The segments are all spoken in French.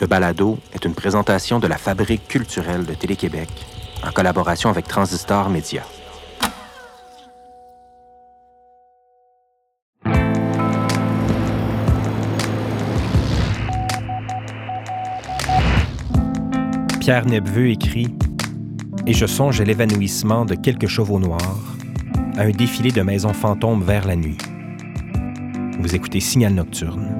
Ce balado est une présentation de la Fabrique culturelle de Télé-Québec en collaboration avec Transistor Média. Pierre Nepveux écrit Et je songe à l'évanouissement de quelques chevaux noirs, à un défilé de maisons fantômes vers la nuit. Vous écoutez Signal Nocturne.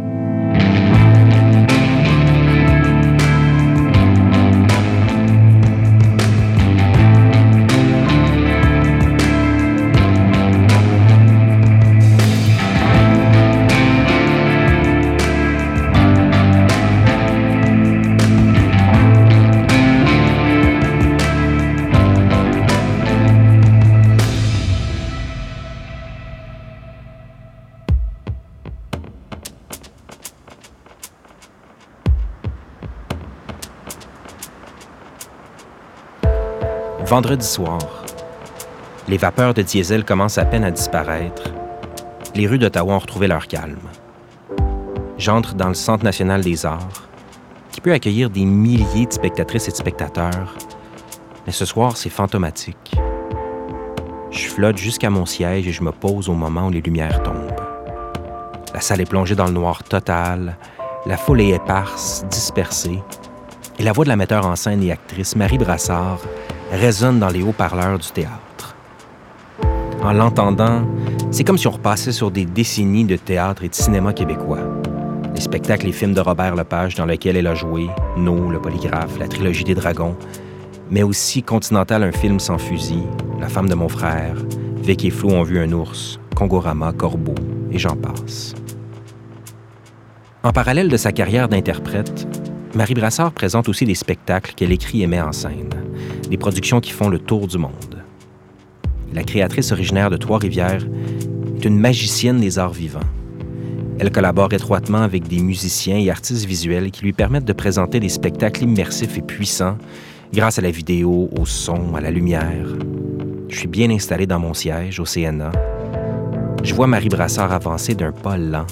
Vendredi soir, les vapeurs de diesel commencent à peine à disparaître. Les rues d'Ottawa ont retrouvé leur calme. J'entre dans le Centre national des arts, qui peut accueillir des milliers de spectatrices et de spectateurs, mais ce soir, c'est fantomatique. Je flotte jusqu'à mon siège et je me pose au moment où les lumières tombent. La salle est plongée dans le noir total, la foule est éparse, dispersée, et la voix de la metteur en scène et actrice Marie Brassard résonne dans les haut-parleurs du théâtre. En l'entendant, c'est comme si on repassait sur des décennies de théâtre et de cinéma québécois. Les spectacles et films de Robert Lepage dans lesquels elle a joué, No, Le Polygraphe, la trilogie des dragons, mais aussi Continental, un film sans fusil, La femme de mon frère, Vic et Flo ont vu un ours, Kongorama, Corbeau, et j'en passe. En parallèle de sa carrière d'interprète, Marie Brassard présente aussi des spectacles qu'elle écrit et met en scène des productions qui font le tour du monde. La créatrice originaire de Trois-Rivières est une magicienne des arts vivants. Elle collabore étroitement avec des musiciens et artistes visuels qui lui permettent de présenter des spectacles immersifs et puissants grâce à la vidéo, au son, à la lumière. Je suis bien installé dans mon siège au CNA. Je vois Marie Brassard avancer d'un pas lent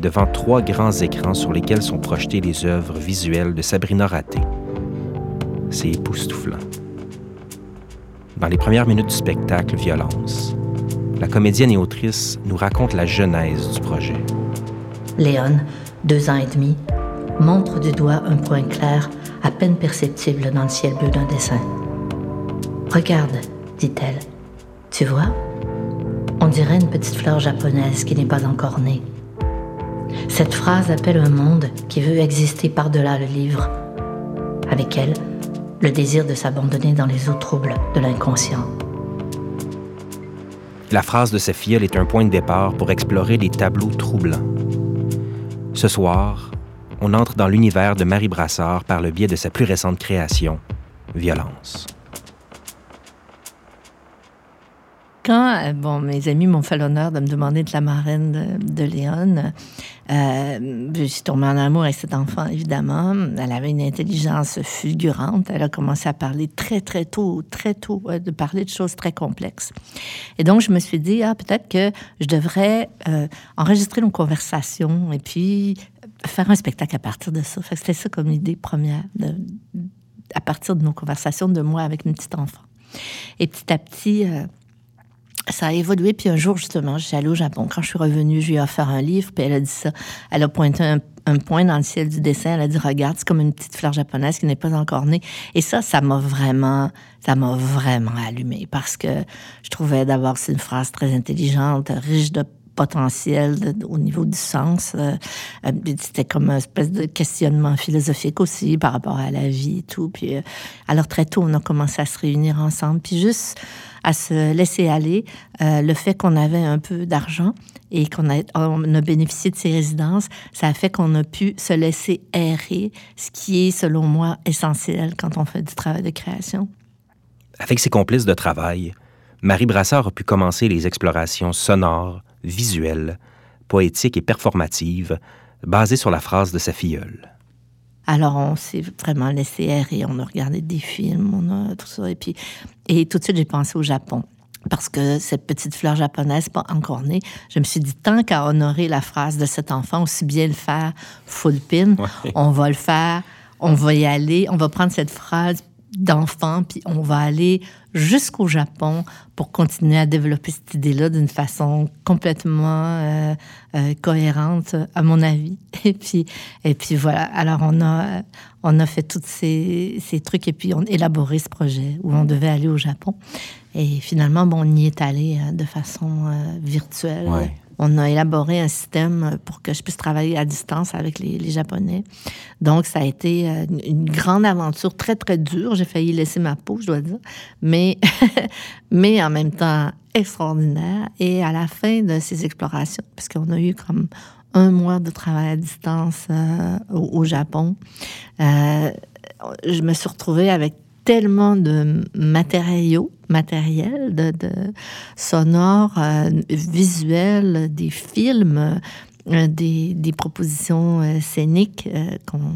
devant trois grands écrans sur lesquels sont projetées les œuvres visuelles de Sabrina Raté. C'est époustouflant. Dans les premières minutes du spectacle Violence, la comédienne et autrice nous raconte la genèse du projet. Léon, deux ans et demi, montre du doigt un point clair à peine perceptible dans le ciel bleu d'un dessin. Regarde, dit-elle. Tu vois? On dirait une petite fleur japonaise qui n'est pas encore née. Cette phrase appelle un monde qui veut exister par-delà le livre. Avec elle, le désir de s'abandonner dans les eaux troubles de l'inconscient. La phrase de sa filleule est un point de départ pour explorer les tableaux troublants. Ce soir, on entre dans l'univers de Marie Brassard par le biais de sa plus récente création, Violence. Euh, bon, mes amis m'ont fait l'honneur de me demander de la marraine de, Léon, euh, je suis tombée en amour avec cet enfant, évidemment. Elle avait une intelligence fulgurante. Elle a commencé à parler très, très tôt, très tôt, de parler de choses très complexes. Et donc, je me suis dit, ah, peut-être que je devrais euh, enregistrer nos conversations et puis faire un spectacle à partir de ça. C'était ça comme idée première, à partir de nos conversations de moi avec une petite enfant. Et petit à petit, ça a évolué. Puis un jour, justement, je allée au Japon. Quand je suis revenue, je lui ai offert un livre, puis elle a dit ça. Elle a pointé un, point dans le ciel du dessin. Elle a dit, regarde, c'est comme une petite fleur japonaise qui n'est pas encore née. Et ça, ça m'a vraiment, ça m'a vraiment allumé parce que je trouvais d'abord c'est une phrase très intelligente, riche de potentiel au niveau du sens. Euh, euh, c'était comme une espèce de questionnement philosophique aussi par rapport à la vie et tout. Puis, euh, alors très tôt, on a commencé à se réunir ensemble. Puis juste à se laisser aller. Le fait qu'on avait un peu d'argent et qu'on a, on a bénéficié de ces résidences, ça a fait qu'on a pu se laisser errer, ce qui est, selon moi, essentiel quand on fait du travail de création. Avec ses complices de travail, Marie Brassard a pu commencer les explorations sonores, visuelles, poétiques et performatives basées sur la phrase de sa filleule. Alors, on s'est vraiment laissé errer. On a regardé des films, on a tout ça. Et puis, et tout de suite, j'ai pensé au Japon. parce que cette petite fleur japonaise pas encore née, je me suis dit, tant qu'à honorer la phrase de cet enfant, aussi bien le faire full pin, on va le faire, on va y aller, on va prendre cette phrase d'enfant, puis on va aller jusqu'au Japon pour continuer à développer cette idée-là d'une façon complètement euh, euh, cohérente, à mon avis. Et puis, et puis voilà. Alors, on a, on a fait tous ces, ces trucs et puis on a élaboré ce projet où on devait aller au Japon. Et finalement, bon, on y est allé euh, de façon virtuelle on a élaboré un système pour que je puisse travailler à distance avec les, Japonais. Donc, ça a été euh, une grande aventure, très, très dure. J'ai failli laisser ma peau, je dois dire, mais, mais en même temps extraordinaire. Et à la fin de ces explorations, parce qu'on a eu comme un mois de travail à distance euh, au, Japon, euh, je me suis retrouvée avec tellement de matériaux, matériels, de, sonores, euh, visuels, des films, euh, des, des, propositions euh, scéniques qu'on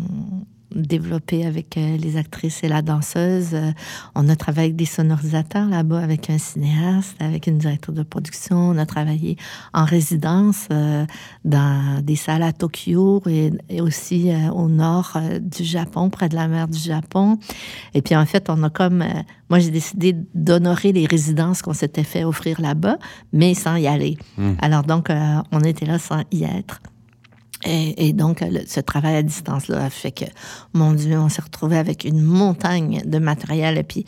développé avec euh, les actrices et la danseuse. Euh, on a travaillé avec des sonorisateurs là-bas, avec un cinéaste, avec une directrice de production. On a travaillé en résidence euh, dans des salles à Tokyo et, aussi au nord du Japon, près de la mer du Japon. Et puis en fait, on a comme... moi, j'ai décidé d'honorer les résidences qu'on s'était fait offrir là-bas, mais sans y aller. Hmm. Alors donc, on était là sans y être. Et, donc, ce travail à distance-là a fait que, mon Dieu, on s'est retrouvé avec une montagne de matériel. Et puis,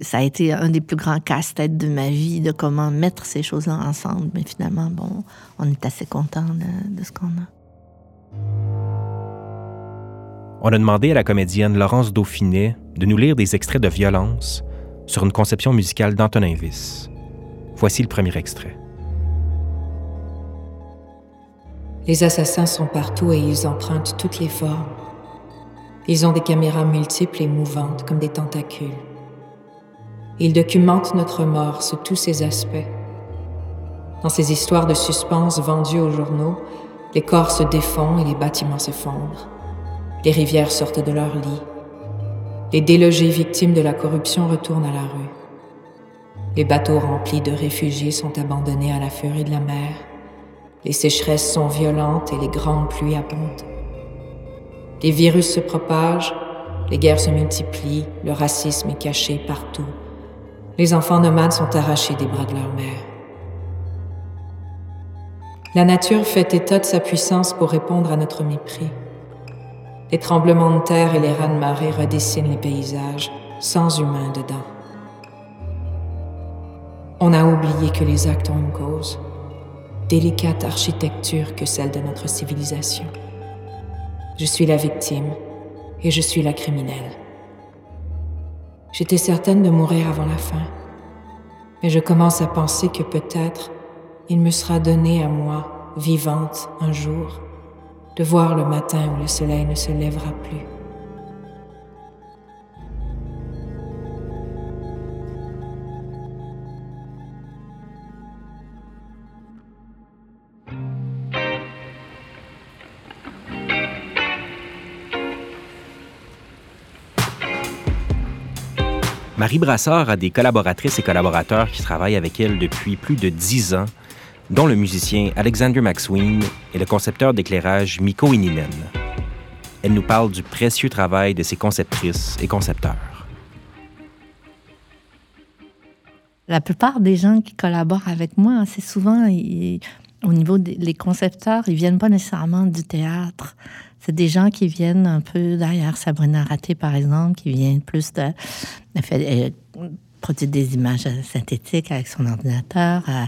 ça a été un des plus grands casse-têtes de ma vie, de comment mettre ces choses-là ensemble. Mais finalement, bon, on est assez content de, ce qu'on a. On a demandé à la comédienne Laurence Dauphinet de nous lire des extraits de violence sur une conception musicale d'Antonin Viss. Voici le premier extrait. Les assassins sont partout et ils empruntent toutes les formes. Ils ont des caméras multiples et mouvantes comme des tentacules. Ils documentent notre mort sous tous ses aspects. Dans ces histoires de suspense vendues aux journaux, les corps se défont et les bâtiments s'effondrent. Les rivières sortent de leur lit. Les délogés victimes de la corruption retournent à la rue. Les bateaux remplis de réfugiés sont abandonnés à la furie de la mer. Les sécheresses sont violentes et les grandes pluies abondent. Les virus se propagent, les guerres se multiplient, le racisme est caché partout. Les enfants nomades sont arrachés des bras de leur mère. La nature fait état de sa puissance pour répondre à notre mépris. Les tremblements de terre et les rats de marée redessinent les paysages, sans humains dedans. On a oublié que les actes ont une cause délicate architecture que celle de notre civilisation. Je suis la victime et je suis la criminelle. J'étais certaine de mourir avant la fin, mais je commence à penser que peut-être il me sera donné à moi, vivante, un jour, de voir le matin où le soleil ne se lèvera plus. Marie Brassard a des collaboratrices et collaborateurs qui travaillent avec elle depuis plus de dix ans, dont le musicien Alexander McSween et le concepteur d'éclairage Miko Ininen. Elle nous parle du précieux travail de ses conceptrices et concepteurs. La plupart des gens qui collaborent avec moi, c'est souvent, au niveau des concepteurs, ils viennent pas nécessairement du théâtre. C'est des gens qui viennent un peu derrière Sabrina Raté, par exemple, qui viennent plus de... Elle produire des images synthétiques avec son ordinateur. Euh,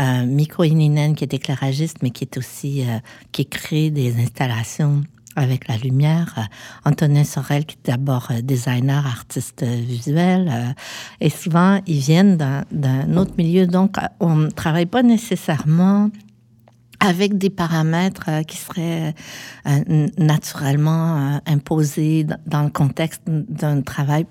euh, Miko Ininen, qui est éclairagiste, mais qui est aussi... Euh, qui crée des installations avec la lumière. Euh, Antonin Sorel, qui est d'abord designer, artiste visuel. et souvent, ils viennent d'un autre milieu. Donc, on ne travaille pas nécessairement avec des paramètres euh, qui seraient euh, naturellement euh, imposés dans le contexte d'un travail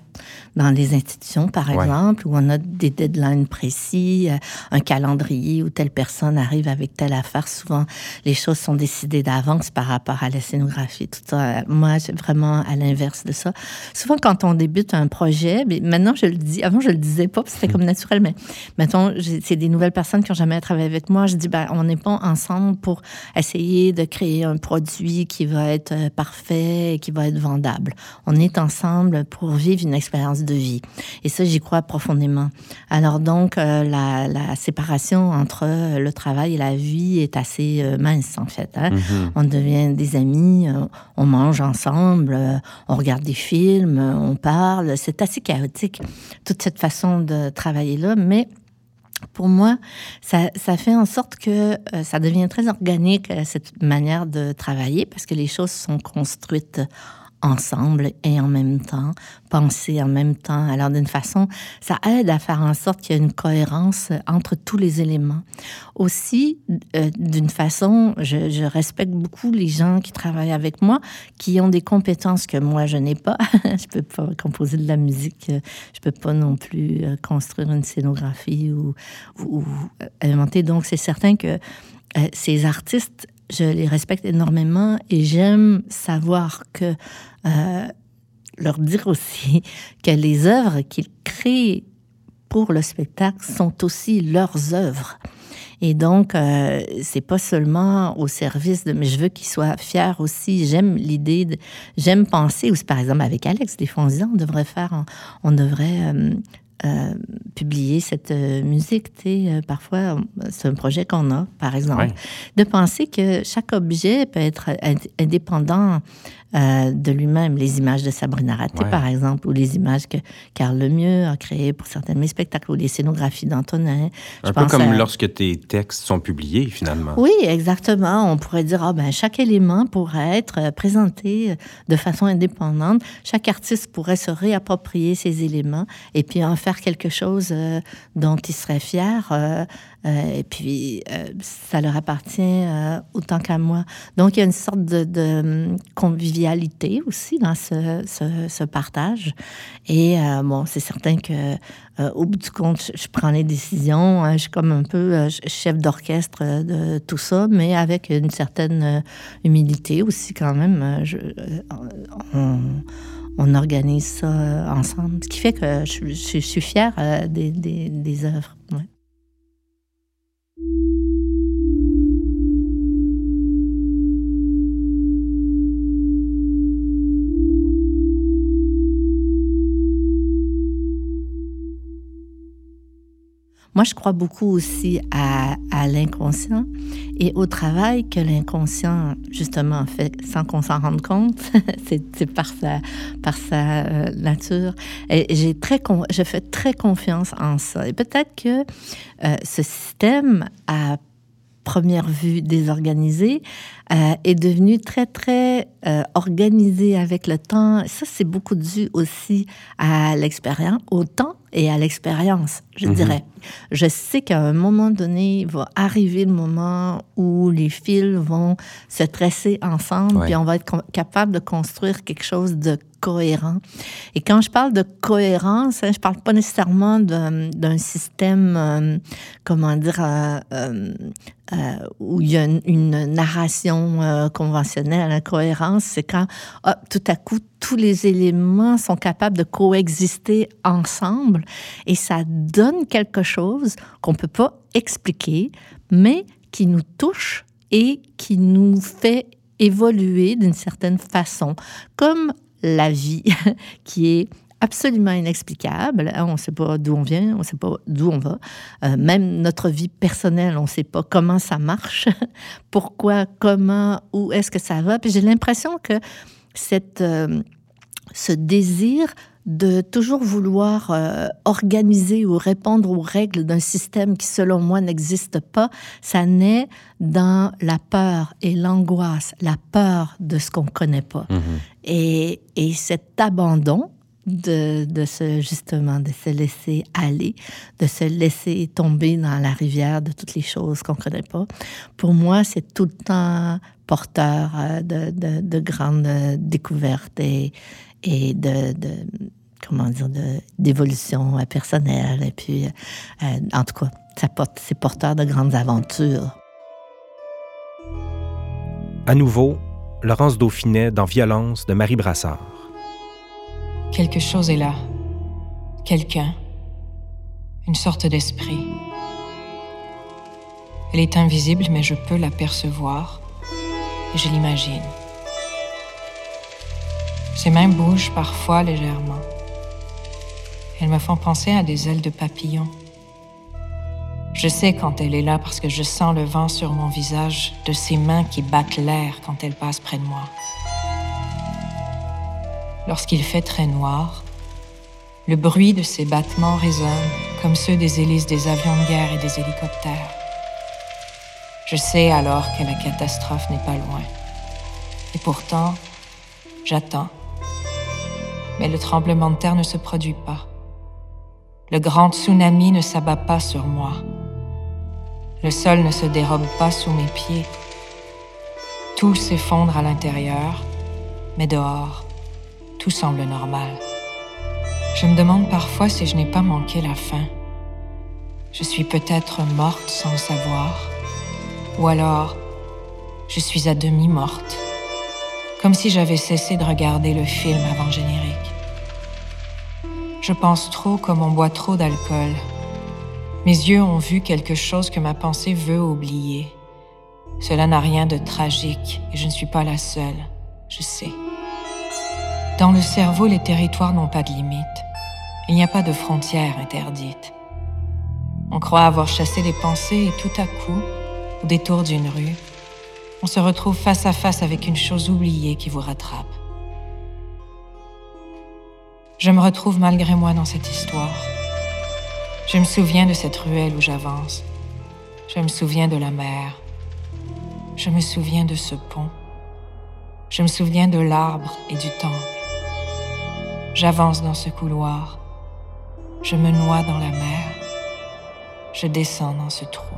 dans les institutions, par exemple, où on a des deadlines précis, un calendrier où telle personne arrive avec telle affaire. Souvent, les choses sont décidées d'avance par rapport à la scénographie, tout ça. Moi, vraiment à l'inverse de ça. Souvent, quand on débute un projet, mais maintenant, je le dis, avant, je le disais pas, c'était comme naturel, mais maintenant, c'est des nouvelles personnes qui ont jamais travaillé avec moi. Je dis, ben, on n'est pas ensemble pour essayer de créer un produit qui va être euh, parfait et qui va être vendable. On est ensemble pour vivre une expérience de vie. Et ça, j'y crois profondément. Alors donc, euh, la, séparation entre euh, le travail et la vie est assez mince, en fait. Hein. Mm-hmm. On devient des amis, on mange ensemble, on regarde des films, on parle. C'est assez chaotique, toute cette façon de travailler-là, mais pour moi, ça, ça, fait en sorte que euh, ça devient très organique, euh, cette manière de travailler, parce que les choses sont construites ensemble et en même temps, penser en même temps. Alors d'une façon, ça aide à faire en sorte qu'il y ait une cohérence entre tous les éléments. Aussi, euh, d'une façon, je, respecte beaucoup les gens qui travaillent avec moi, qui ont des compétences que moi je n'ai pas. je peux pas composer de la musique, je peux pas non plus euh, construire une scénographie ou, ou inventer. Donc c'est certain que euh, ces artistes je les respecte énormément et j'aime savoir que euh, leur dire aussi que les œuvres qu'ils créent pour le spectacle sont aussi leurs œuvres. Et donc, euh, c'est pas seulement au service de, mais je veux qu'ils soient fiers aussi. J'aime l'idée, j'aime penser, ou par exemple avec Alex, des fois on on devrait faire, on, devrait euh, euh, publier cette euh, musique. Euh, parfois, c'est un projet qu'on a, par exemple. De penser que chaque objet peut être indépendant euh, de lui-même. Les images de Sabrina Raté, par exemple, ou les images que Carl Lemieux a créées pour certains de mes spectacles, ou les scénographies d'Antonin. Un peu comme lorsque tes textes sont publiés, finalement. Oui, exactement. On pourrait dire, ah ben, chaque élément pourrait être euh, présenté de façon indépendante. Chaque artiste pourrait se réapproprier ces éléments et puis en faire quelque chose euh, dont il serait fier. et puis, ça leur appartient autant qu'à moi. Donc, il y a une sorte de, de convivialité aussi dans ce, ce, partage. Et euh, bon, c'est certain que euh, au bout du compte, je, prends les décisions. Hein, je suis comme un peu euh, chef d'orchestre de tout ça, mais avec une certaine humilité aussi quand même. On, on, organise ça ensemble, ce qui fait que je, suis fière des, des, œuvres. Moi, je crois beaucoup aussi à, l'inconscient et au travail que l'inconscient, justement, fait sans qu'on s'en rende compte. c'est par sa, euh, nature. Et j'ai très, je fais très confiance en ça. Et peut-être que euh, ce système à première vue désorganisé euh, est devenu très, très organisé avec le temps. Ça, c'est beaucoup dû aussi à l'expérience, au temps et à l'expérience, je mhm. dirais. Je sais qu'à un moment donné, il va arriver le moment où les fils vont se tresser ensemble, puis on va être capable de construire quelque chose de cohérent. Et quand je parle de cohérence, hein, je parle pas nécessairement d'un système, euh, comment dire, euh, euh, où il y a une, narration conventionnelle. La cohérence, c'est quand tout à coup tous les éléments sont capables de coexister ensemble et ça donne quelque chose qu'on peut pas expliquer, mais qui nous touche et qui nous fait évoluer d'une certaine façon, comme la vie qui est absolument inexplicable. On ne sait pas d'où on vient, on ne sait pas d'où on va. Euh, même notre vie personnelle, on ne sait pas comment ça marche, pourquoi, comment, où est-ce que ça va. Puis j'ai l'impression que cette, euh, ce désir de toujours vouloir euh, organiser ou répondre aux règles d'un système qui, selon moi, n'existe pas, ça naît dans la peur et l'angoisse, la peur de ce qu'on ne connaît pas. Mm-hmm. Et, et cet abandon de, de se, justement, de se laisser aller, de se laisser tomber dans la rivière de toutes les choses qu'on ne connaît pas. Pour moi, c'est tout le temps porteur euh, de, de, de grandes découvertes et, et de, de comment dire, d'évolution personnelle. Et puis, euh, en tout cas, ça porte, c'est porteur de grandes aventures. À nouveau, Laurence Dauphinet dans Violence de Marie Brassard. Quelque chose est là. Quelqu'un. Une sorte d'esprit. Elle est invisible, mais je peux l'apercevoir et je l'imagine. Ses mains bougent parfois légèrement. Elles me font penser à des ailes de papillon. Je sais quand elle est là parce que je sens le vent sur mon visage de ses mains qui battent l'air quand elle passe près de moi. Lorsqu'il fait très noir, le bruit de ses battements résonne comme ceux des hélices des avions de guerre et des hélicoptères. Je sais alors que la catastrophe n'est pas loin. Et pourtant, j'attends. Mais le tremblement de terre ne se produit pas. Le grand tsunami ne s'abat pas sur moi. Le sol ne se dérobe pas sous mes pieds. Tout s'effondre à l'intérieur, mais dehors, tout semble normal. Je me demande parfois si je n'ai pas manqué la fin. Je suis peut-être morte sans le savoir, ou alors je suis à demi morte, comme si j'avais cessé de regarder le film avant générique. Je pense trop comme on boit trop d'alcool. Mes yeux ont vu quelque chose que ma pensée veut oublier. Cela n'a rien de tragique et je ne suis pas la seule, je sais. Dans le cerveau, les territoires n'ont pas de limites. Il n'y a pas de frontières interdites. On croit avoir chassé les pensées et tout à coup, au détour d'une rue, on se retrouve face à face avec une chose oubliée qui vous rattrape. Je me retrouve malgré moi dans cette histoire. Je me souviens de cette ruelle où j'avance. Je me souviens de la mer. Je me souviens de ce pont. Je me souviens de l'arbre et du temple. J'avance dans ce couloir. Je me noie dans la mer. Je descends dans ce trou.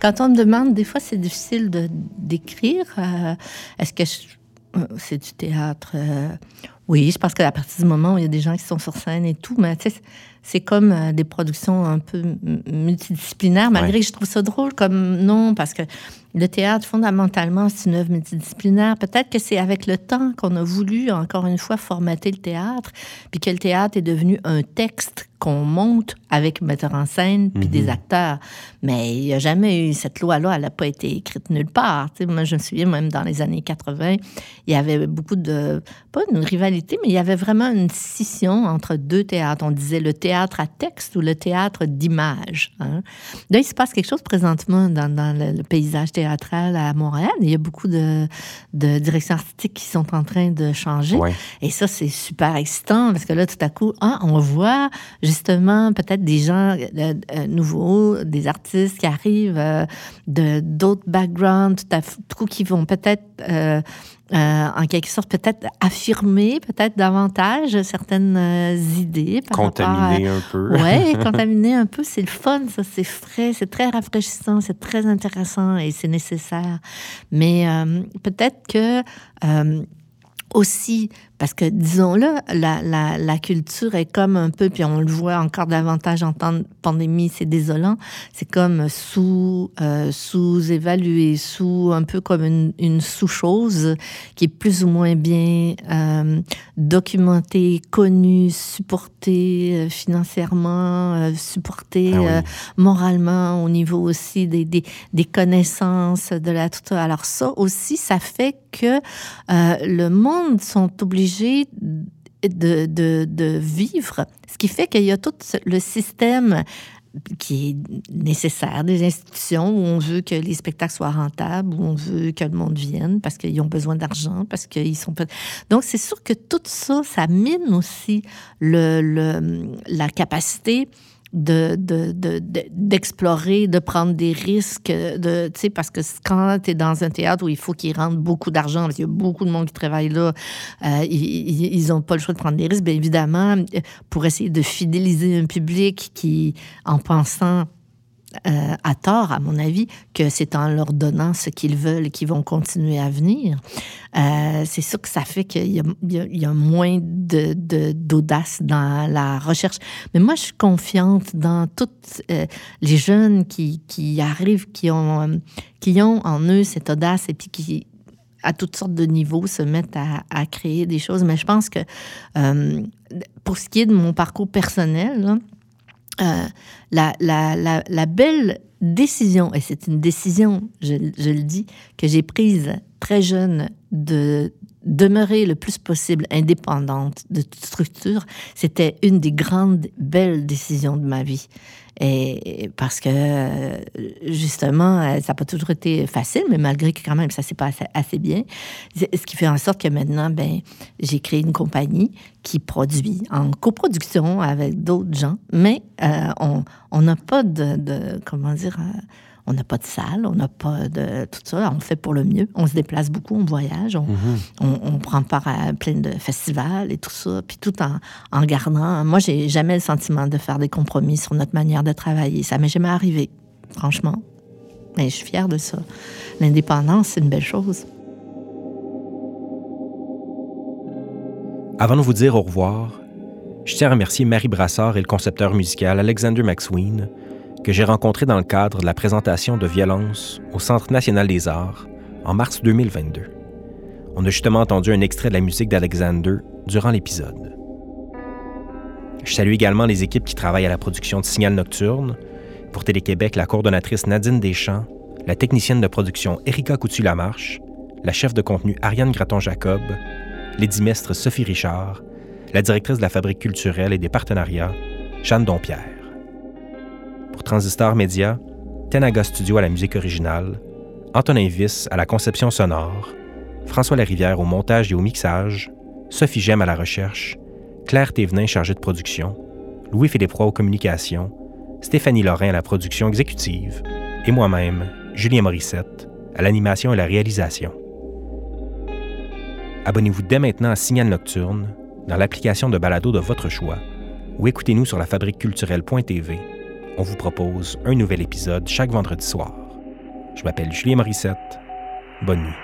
Quand on me demande, des fois, c'est difficile de d'écrire. Euh, est-ce que euh, c'est du théâtre euh, Oui, je pense qu'à partir du moment où il y a des gens qui sont sur scène et tout, mais tu sais, c'est comme des productions un peu multidisciplinaires, malgré que je trouve ça drôle comme non, parce que le théâtre, fondamentalement, c'est une œuvre multidisciplinaire. Peut-être que c'est avec le temps qu'on a voulu, encore une fois, formater le théâtre, puis que le théâtre est devenu un texte qu'on monte avec metteur en scène puis des mhm. acteurs. Mais il n'y a jamais eu cette loi-là, elle n'a pas été écrite nulle part. moi, je me souviens même dans les années 80, il y avait beaucoup de, pas une rivalité, mais il y avait vraiment une scission entre deux théâtres. On disait le théâtre à texte ou le théâtre d'image. Hein. Là, il se passe quelque chose présentement dans, dans le, paysage théâtral à Montréal. Il y a beaucoup de, de directions artistiques qui sont en train de changer. Et ça, c'est super excitant parce que là, tout à coup, ah, on voit justement peut-être des gens euh, euh, nouveaux, des artistes qui arrivent euh, de d'autres backgrounds, tout à coup qui vont peut-être en quelque sorte peut-être affirmer peut-être davantage certaines idées. contaminer un peu. Oui, contaminer un peu, c'est le fun, ça, c'est frais, c'est très rafraîchissant, c'est très intéressant et c'est nécessaire. Mais peut-être que aussi parce que, disons-le, la, la, la, culture est comme un peu, puis on le voit encore davantage en temps de pandémie, c'est désolant, c'est comme sous, euh, sous-évalué, sous, un peu comme une, une sous-chose qui est plus ou moins bien euh, documentée, connue, supportée euh, financièrement, supportée ah moralement, au niveau aussi des, des, des, connaissances de la toute. Alors ça aussi, ça fait que le monde sont obligés de, de, de, vivre, ce qui fait qu'il y a tout le système qui est nécessaire, des institutions où on veut que les spectacles soient rentables, où on veut que le monde vienne parce qu'ils ont besoin d'argent, parce qu'ils sont... Donc, c'est sûr que tout ça, ça mine aussi le, la capacité d'explorer, de, de, prendre des risques, de, parce que quand tu es dans un théâtre où il faut qu'ils rentrent beaucoup d'argent, parce qu'il y a beaucoup de monde qui travaille là, euh, ils n'ont pas le choix de prendre des risques, bien évidemment, pour essayer de fidéliser un public qui, en pensant euh, à tort, à mon avis, que c'est en leur donnant ce qu'ils veulent qu'ils vont continuer à venir. Euh, c'est sûr que ça fait qu'il y, a moins d'audace dans la recherche. Mais moi, je suis confiante dans toutes euh, les jeunes qui, arrivent, qui ont, qui ont en eux cette audace et puis qui, à toutes sortes de niveaux, se mettent à, créer des choses. Mais je pense que pour ce qui est de mon parcours personnel, euh, la, belle décision, et c'est une décision, je le dis, que j'ai prise très jeune de demeurer le plus possible indépendante de toute structure, c'était une des grandes belles décisions de ma vie. Et parce que, justement, ça n'a pas toujours été facile, mais malgré que quand même ça s'est passé assez bien. Ce qui fait en sorte que maintenant, ben, j'ai créé une compagnie qui produit en coproduction avec d'autres gens, mais euh, on n'a pas de, de, comment dire, euh, on n'a pas de salle, on n'a pas de tout ça. On fait pour le mieux. On se déplace beaucoup, on voyage, on, mhm. prend part à plein de festivals et tout ça. Puis tout en, en gardant. Moi, j'ai jamais le sentiment de faire des compromis sur notre manière de travailler. Ça m'est jamais arrivé, franchement. Mais je suis fière de ça. L'indépendance, c'est une belle chose. Avant de vous dire au revoir, je tiens à remercier Marie Brassard et le concepteur musical Alexander McSween que j'ai rencontré dans le cadre de la présentation de Violence au Centre national des arts en mars 2022. On a justement entendu un extrait de la musique d'Alexander durant l'épisode. Je salue également les équipes qui travaillent à la production de Signal Nocturne. Pour Télé-Québec, la coordonnatrice Nadine Deschamps, la technicienne de production Erika Coutu-Lamarche, la chef de contenu Ariane Graton-Jacob, l'édimestre Sophie Richard, la directrice de la Fabrique culturelle et des partenariats, Jeanne Dompierre pour Transistor Média, Tenaga Studio à la musique originale, Antonin Viss à la conception sonore, François Larivière au montage et au mixage, Sophie Gem à la recherche, Claire Thévenin chargée de production, Louis-Philippe Roy aux communications, Stéphanie Lorrain à la production exécutive et moi-même, Julien Morissette, à l'animation et la réalisation. Abonnez-vous dès maintenant à Signal Nocturne dans l'application de balado de votre choix ou écoutez-nous sur la culturelle.tv on vous propose un nouvel épisode chaque vendredi soir. Je m'appelle Julien Morissette. Bonne nuit.